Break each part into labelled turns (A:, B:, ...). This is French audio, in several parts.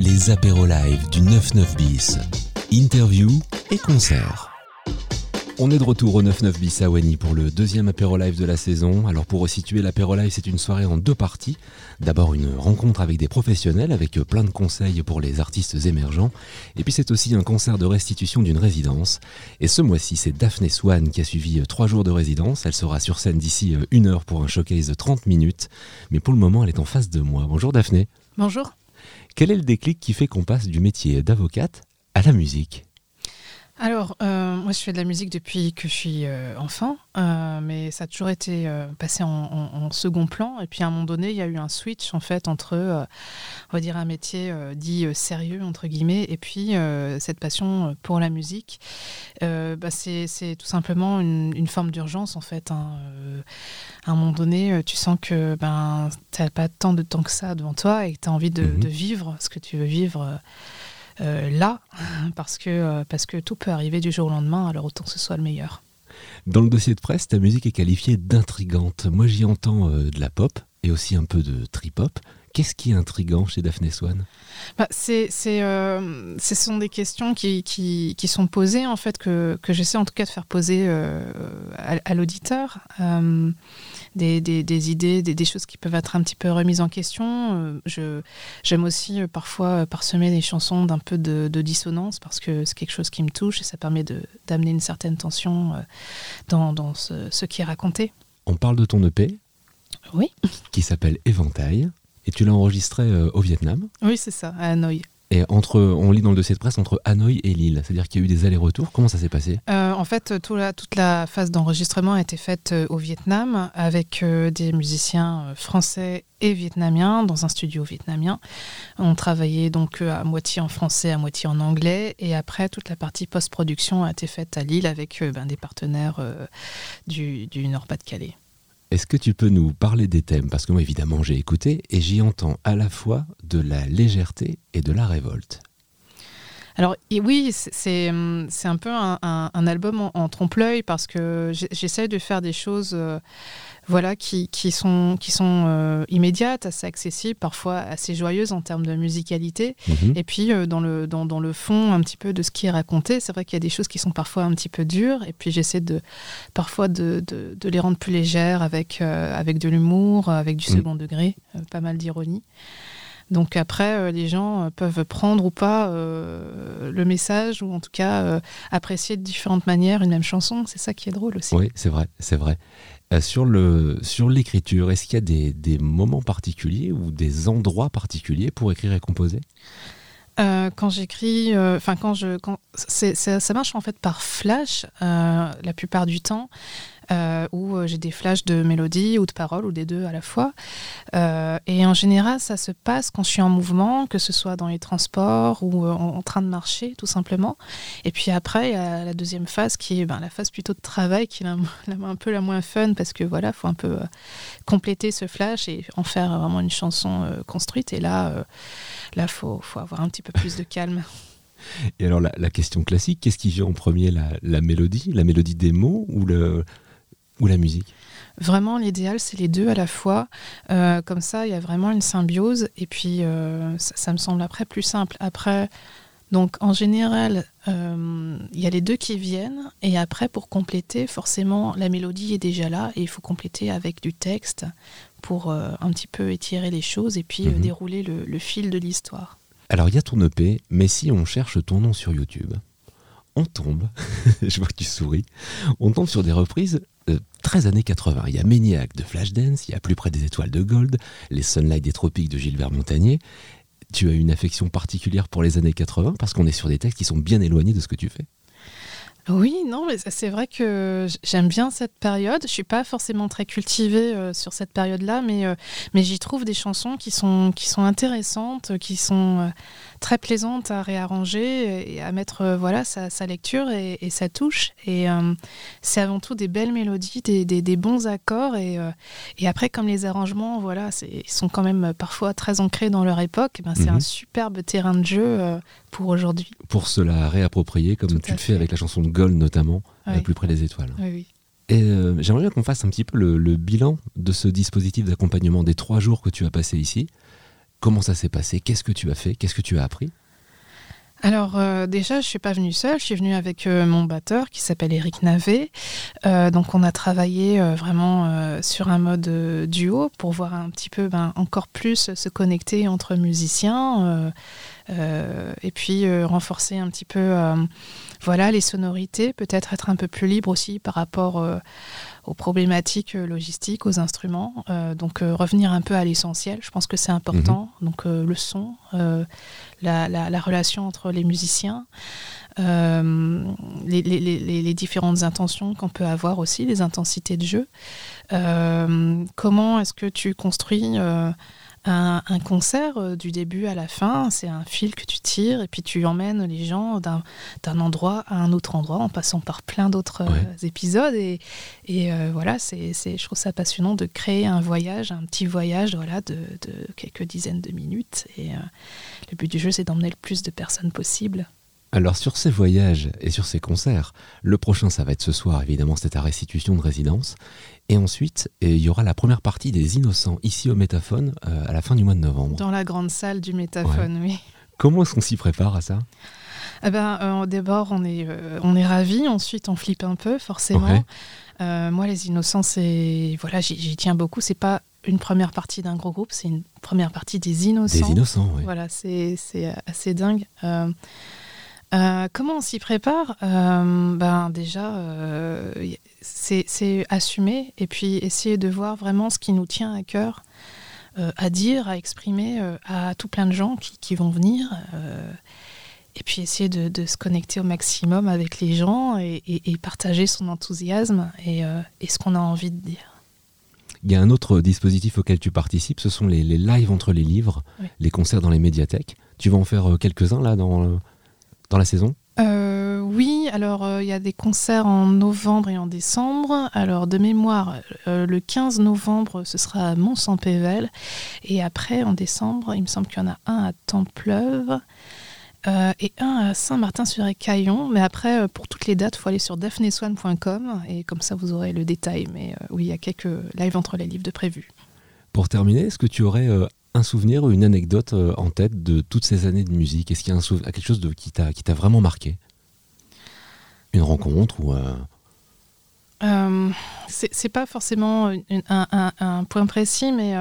A: les apéros live du 99 bis. Interview et concert. On est de retour au 99 bis à Wany pour le deuxième apéro live de la saison. Alors pour resituer l'apéro live, c'est une soirée en deux parties. D'abord une rencontre avec des professionnels avec plein de conseils pour les artistes émergents. Et puis c'est aussi un concert de restitution d'une résidence. Et ce mois-ci, c'est Daphné Swan qui a suivi trois jours de résidence. Elle sera sur scène d'ici une heure pour un showcase de 30 minutes. Mais pour le moment, elle est en face de moi. Bonjour Daphné.
B: Bonjour.
A: Quel est le déclic qui fait qu'on passe du métier d'avocate à la musique?
B: Alors, euh, moi, je fais de la musique depuis que je suis euh, enfant, euh, mais ça a toujours été passé en, second plan. Et puis, à un moment donné, il y a eu un switch, en fait, entre, on va dire, un métier dit sérieux, entre guillemets, et puis cette passion pour la musique. Bah, c'est tout simplement une, forme d'urgence, en fait. Hein. à un moment donné, tu sens que ben, tu n'as pas tant de temps que ça devant toi et que tu as envie de, mhm. de, vivre ce que tu veux vivre euh, là, parce que, euh, parce que tout peut arriver du jour au lendemain, alors autant que ce soit le meilleur.
A: Dans le dossier de presse, ta musique est qualifiée d'intrigante. Moi, j'y entends euh, de la pop et aussi un peu de trip-hop. Qu'est-ce qui est intrigant chez Daphné Swan
B: bah, c'est, Ce sont des questions qui, qui, qui, sont posées, en fait, que, que j'essaie en tout cas de faire poser à, l'auditeur des, des, idées, des, choses qui peuvent être un petit peu remises en question. Euh, je, j'aime aussi euh, parfois euh, parsemer des chansons d'un peu de, dissonance parce que c'est quelque chose qui me touche et ça permet de, d'amener une certaine tension dans, dans ce, ce qui est raconté.
A: On parle de ton EP
B: Oui.
A: Qui s'appelle Éventail. Et tu l'as enregistré au Vietnam
B: Oui, c'est ça, à Hanoï.
A: Et entre, on lit dans le dossier de presse entre Hanoï et Lille, c'est-à-dire qu'il y a eu des allers-retours. Comment ça s'est passé?
B: Euh, En fait, tout la, toute la phase d'enregistrement a été faite euh, au Vietnam avec euh, des musiciens français et vietnamiens dans un studio vietnamien. On travaillait donc à moitié en français, à moitié en anglais. Et après, toute la partie post-production a été faite à Lille avec ben, des partenaires du, du Nord-Pas-de-Calais.
A: Est-ce que tu peux nous parler des thèmes? Parce que moi, évidemment, j'ai écouté et j'y entends à la fois de la légèreté et de la révolte.
B: Alors oui, c'est un peu un, album en, trompe-l'œil parce que j'essaie de faire des choses euh, voilà, qui, qui sont, qui sont euh, immédiates, assez accessibles, parfois assez joyeuses en termes de musicalité. Mhm. Et puis euh, dans, le, dans, dans, le fond un petit peu de ce qui est raconté, c'est vrai qu'il y a des choses qui sont parfois un petit peu dures. Et puis j'essaie de, parfois de, de, de, les rendre plus légères avec, avec de l'humour, avec du mhm. second degré, pas mal d'ironie. Donc après, euh, les gens euh, peuvent prendre ou pas euh, le message ou en tout cas apprécier de différentes manières une même chanson. C'est ça qui est drôle aussi.
A: Oui, c'est vrai, c'est vrai. sur le sur l'écriture, est-ce qu'il y a des, des, moments particuliers ou des endroits particuliers pour écrire et composer?
B: Quand j'écris, enfin quand je, quand ça marche en fait par flash la plupart du temps. Euh, où euh, j'ai des flashs de mélodie ou de paroles, ou des deux à la fois. Euh, et en général, ça se passe quand je suis en mouvement, que ce soit dans les transports ou en, train de marcher, tout simplement. Et puis après, il y a la deuxième phase qui est ben, la phase plutôt de travail, qui est un peu la moins fun, parce que voilà, faut un peu compléter ce flash et en faire vraiment une chanson construite. Et là, là, faut, avoir un petit peu plus de calme.
A: Et alors la, question classique, qu'est-ce qui vient en premier, la, la, mélodie, la mélodie des mots ou le, ou la musique
B: Vraiment, l'idéal, c'est les deux à la fois. Euh, comme ça, il y a vraiment une symbiose. Et puis, euh, ça, me semble après plus simple. Après, donc en général, euh, il y a les deux qui viennent. Et après, pour compléter, forcément, la mélodie est déjà là. Et il faut compléter avec du texte pour un petit peu étirer les choses et puis mhm. dérouler le, le fil de l'histoire.
A: Alors, il y a ton EP, mais si on cherche ton nom sur YouTube, on tombe, je vois que tu souris, on tombe sur des reprises 13 années 80. Il y a Maniac de Flashdance, il y a Plus près des étoiles de Gold, Les Sunlight des Tropiques de Gilbert Montagnier. Tu as une affection particulière pour les années 80 parce qu'on est sur des textes qui sont bien éloignés de ce que tu fais.
B: Oui, non, mais c'est vrai que j'aime bien cette période. Je suis pas forcément très cultivée euh, sur cette période-là, mais, euh, mais j'y trouve des chansons qui sont, qui sont intéressantes, qui sont euh, très plaisantes à réarranger et à mettre voilà sa, sa lecture et, et, sa touche. Et c'est avant tout des belles mélodies, des, des, des bons accords. Et, et, après, comme les arrangements, voilà, ils sont quand même parfois très ancrés dans leur époque, eh ben, c'est un mhm. superbe terrain de jeu pour aujourd'hui.
A: Pour se la réapproprier, comme tu le fais avec la chanson de Gold notamment, plus près des étoiles. Et euh, j'aimerais bien qu'on fasse un petit peu le, bilan de ce dispositif d'accompagnement des trois jours que tu as passé ici. Comment ça s'est passé? Qu'est-ce que tu as fait? Qu'est-ce que tu as appris?
B: Alors euh, déjà, je suis pas venue seule, je suis venue avec euh, mon batteur qui s'appelle Eric Navet. Euh, donc on a travaillé vraiment sur un mode duo pour voir un petit peu ben, encore plus se connecter entre musiciens et puis renforcer un petit peu voilà les sonorités, peut-être être un peu plus libre aussi par rapport aux problématiques logistiques, aux instruments. donc revenir un peu à l'essentiel, je pense que c'est important. Mhm. Donc le son, la, relation entre les musiciens, euh, les, différentes intentions qu'on peut avoir aussi, les intensités de jeu. Euh, comment est-ce que tu construis euh, un, concert du début à la fin C'est un fil que tu tires et puis tu emmènes les gens d'un endroit à un autre endroit en passant par plein d'autres épisodes. Et, et voilà, c'est, je trouve ça passionnant de créer un voyage, un petit voyage voilà, de, quelques dizaines de minutes. Et le but du jeu, c'est d'emmener le plus de personnes possible.
A: Alors sur ces voyages et sur ces concerts, le prochain ça va être ce soir évidemment, c'est ta restitution de résidence. Et ensuite, il y aura la première partie des Innocents ici au Métaphone euh, à la fin du mois de novembre.
B: Dans la grande salle du Métaphone, oui.
A: Comment est-ce qu'on s'y prépare à ça?
B: Eh ben, euh, D'abord, on est, euh, on est ravis. Ensuite, on flippe un peu, forcément. moi, les Innocents, c'est voilà, j'y tiens beaucoup. C'est pas une première partie d'un gros groupe, c'est une première partie des innocents.
A: Des innocents, oui.
B: Voilà, c'est assez dingue. Euh, euh, comment on s'y prépare? Euh, Ben déjà, c'est assumer et puis essayer de voir vraiment ce qui nous tient à cœur à dire, à exprimer à tout plein de gens qui, vont venir. et puis essayer de, se connecter au maximum avec les gens et, partager son enthousiasme et ce qu'on a envie de dire.
A: Il y a un autre dispositif auquel tu participes, ce sont les, lives entre les livres, les concerts dans les médiathèques. Tu vas en faire euh, quelques-uns là dans, euh, dans la saison
B: euh, oui, alors il y a des concerts en novembre et en décembre. Alors de mémoire, le 15 novembre, ce sera à Mont-Saint-Pével. Et après, en décembre, il me semble qu'il y en a un à Templeuve. Euh, et un à Saint-Martin-sur-Écaillon. Mais après, euh, pour toutes les dates, il faut aller sur daphneswan.com et comme ça, vous aurez le détail. Mais euh, oui, il y a quelques lives entre les livres de prévus.
A: Pour terminer, est-ce que tu aurais un souvenir ou une anecdote en tête de toutes ces années de musique? Est-ce qu'il y a quelque chose qui t'a vraiment marqué? Une rencontre ou
B: C'est pas forcément un, point précis, mais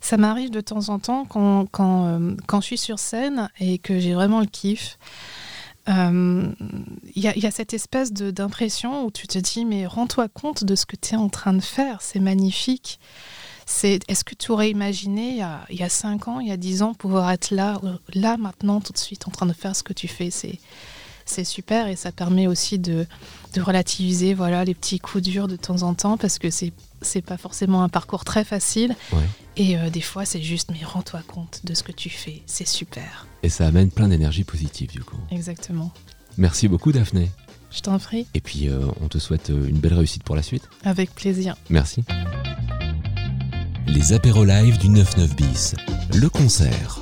B: ça m'arrive de temps en temps quand, euh, je suis sur scène et que j'ai vraiment le kiff. Euh, il y, a cette espèce d'impression où tu te dis mais rends-toi compte de ce que tu es en train de faire, c'est magnifique. Est-ce que tu aurais imaginé il y, a, il y, a, 5 ans, il y a 10 ans pouvoir être là, là maintenant tout de suite en train de faire ce que tu fais? C'est super et ça permet aussi de, de relativiser voilà les petits coups durs de temps en temps parce que c'est c'est pas forcément un parcours très facile. Et euh, des fois, c'est juste, mais rends-toi compte de ce que tu fais, c'est super.
A: Et ça amène plein d'énergie positive, du coup.
B: Exactement.
A: Merci beaucoup, Daphné.
B: Je t'en prie.
A: Et puis, euh, on te souhaite euh, une belle réussite pour la suite.
B: Avec plaisir.
A: Merci. Les apéros live du 99 bis. Le concert.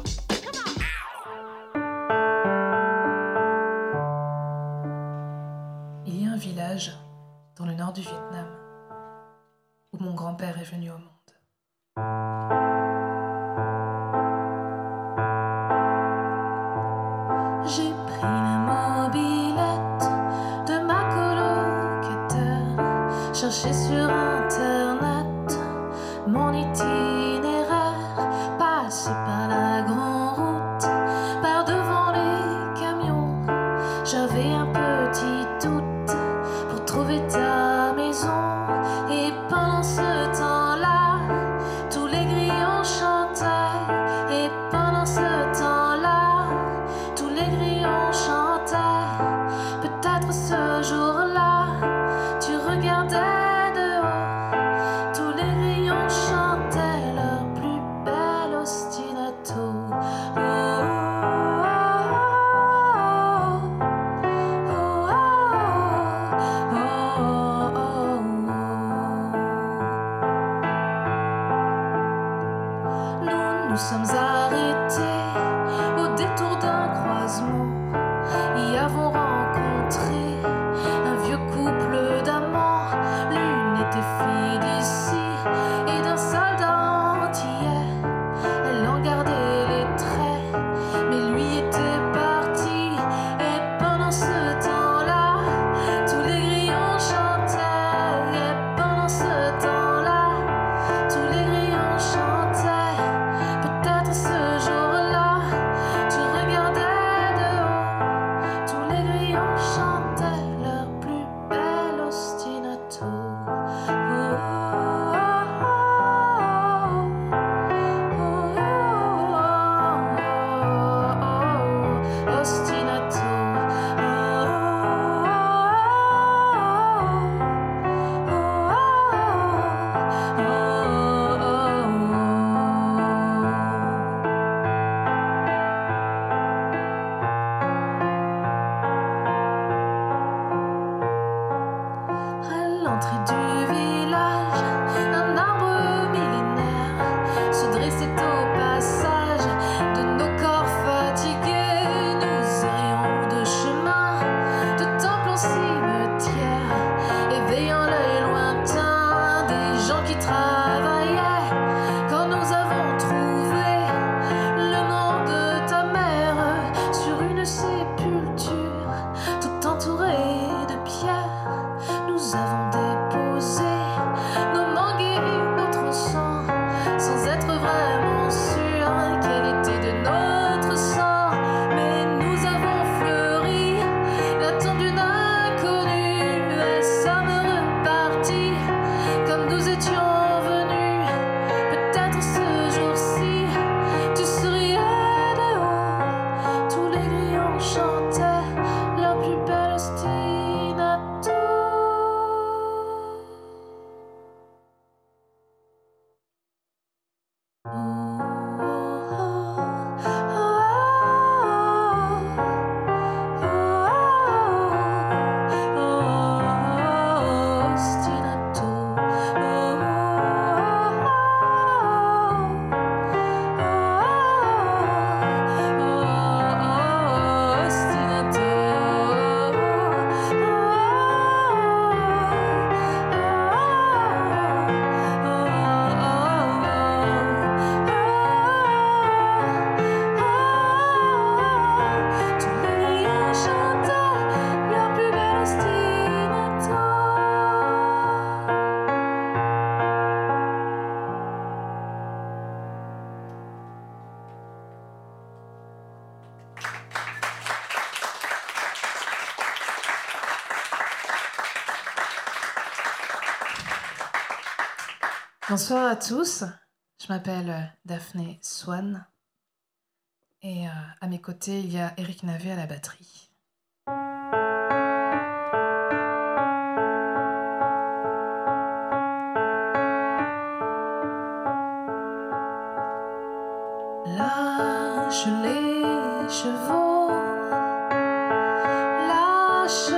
B: Il y a un village dans le nord du Vietnam où mon grand-père est venu au monde. Bonsoir à tous, je m'appelle euh, Daphné Swan et euh, à mes côtés il y a Eric Navé à la batterie. Lâche les chevaux, lâche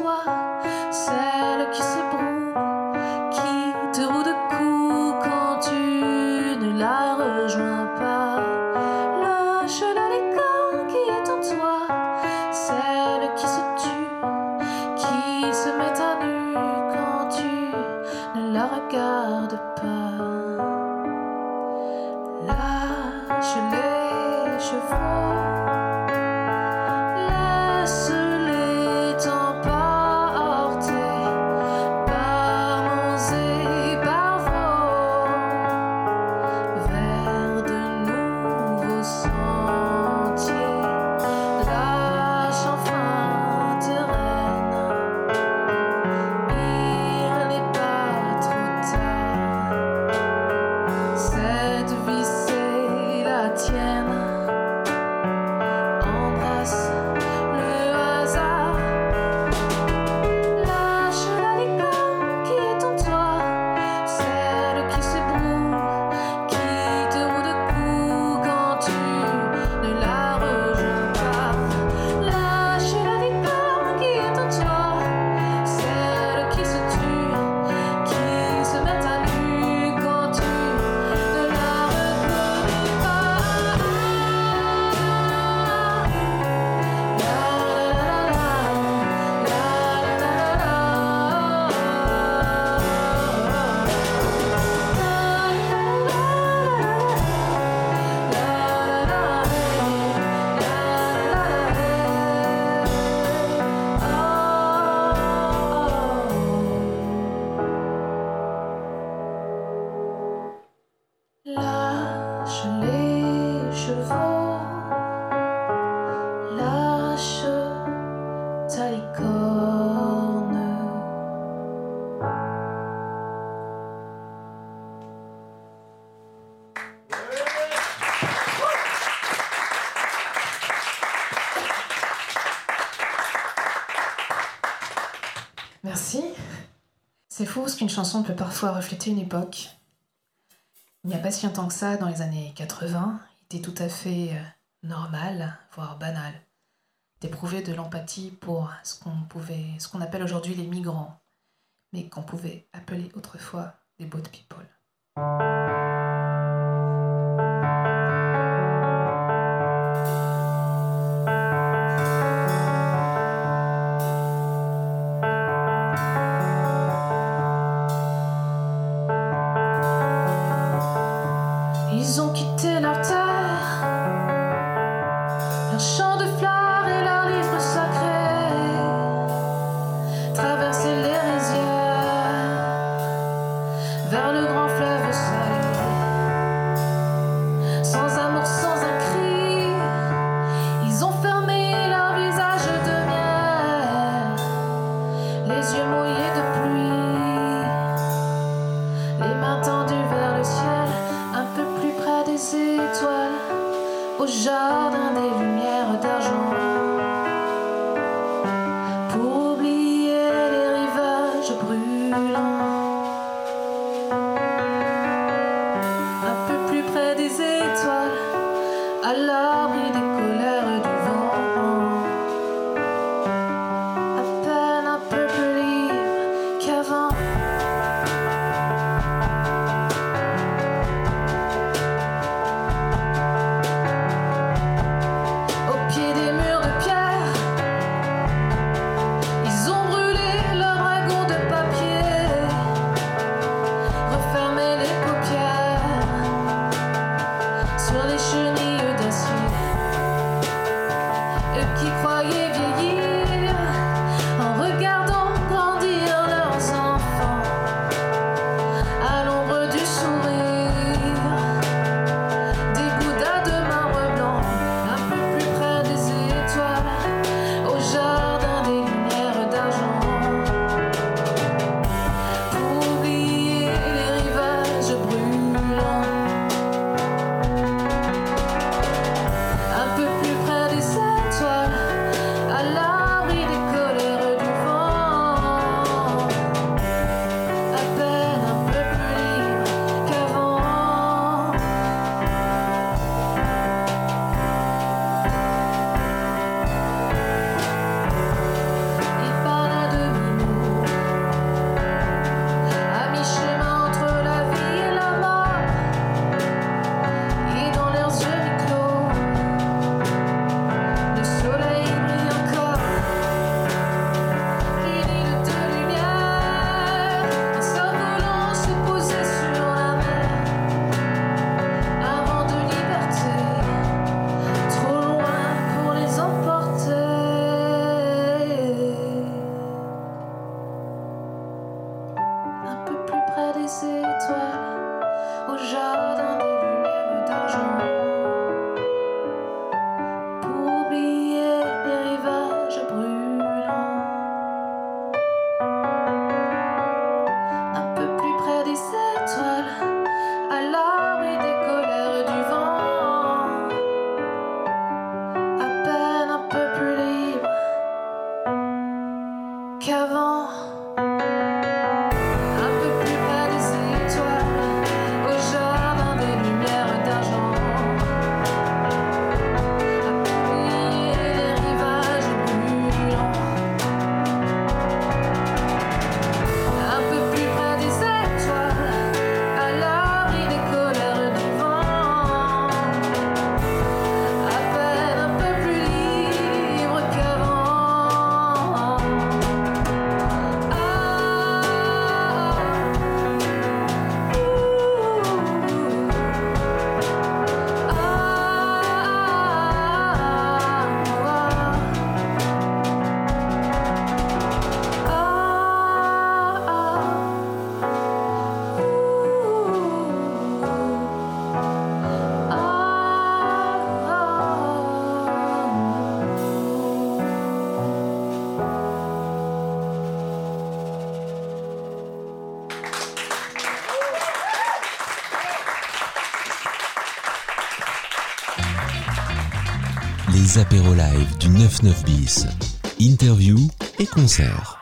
B: walk Merci. C'est fou parce qu'une chanson peut parfois refléter une époque. Il n'y a pas si longtemps que ça, dans les années 80, il était tout à fait euh, normal, voire banal, d'éprouver de l'empathie pour ce qu'on pouvait, ce qu'on appelle aujourd'hui les migrants, mais qu'on pouvait appeler autrefois les boat people. já d'un né? Kevin. Les
A: live du 99 bis. Interview et concert.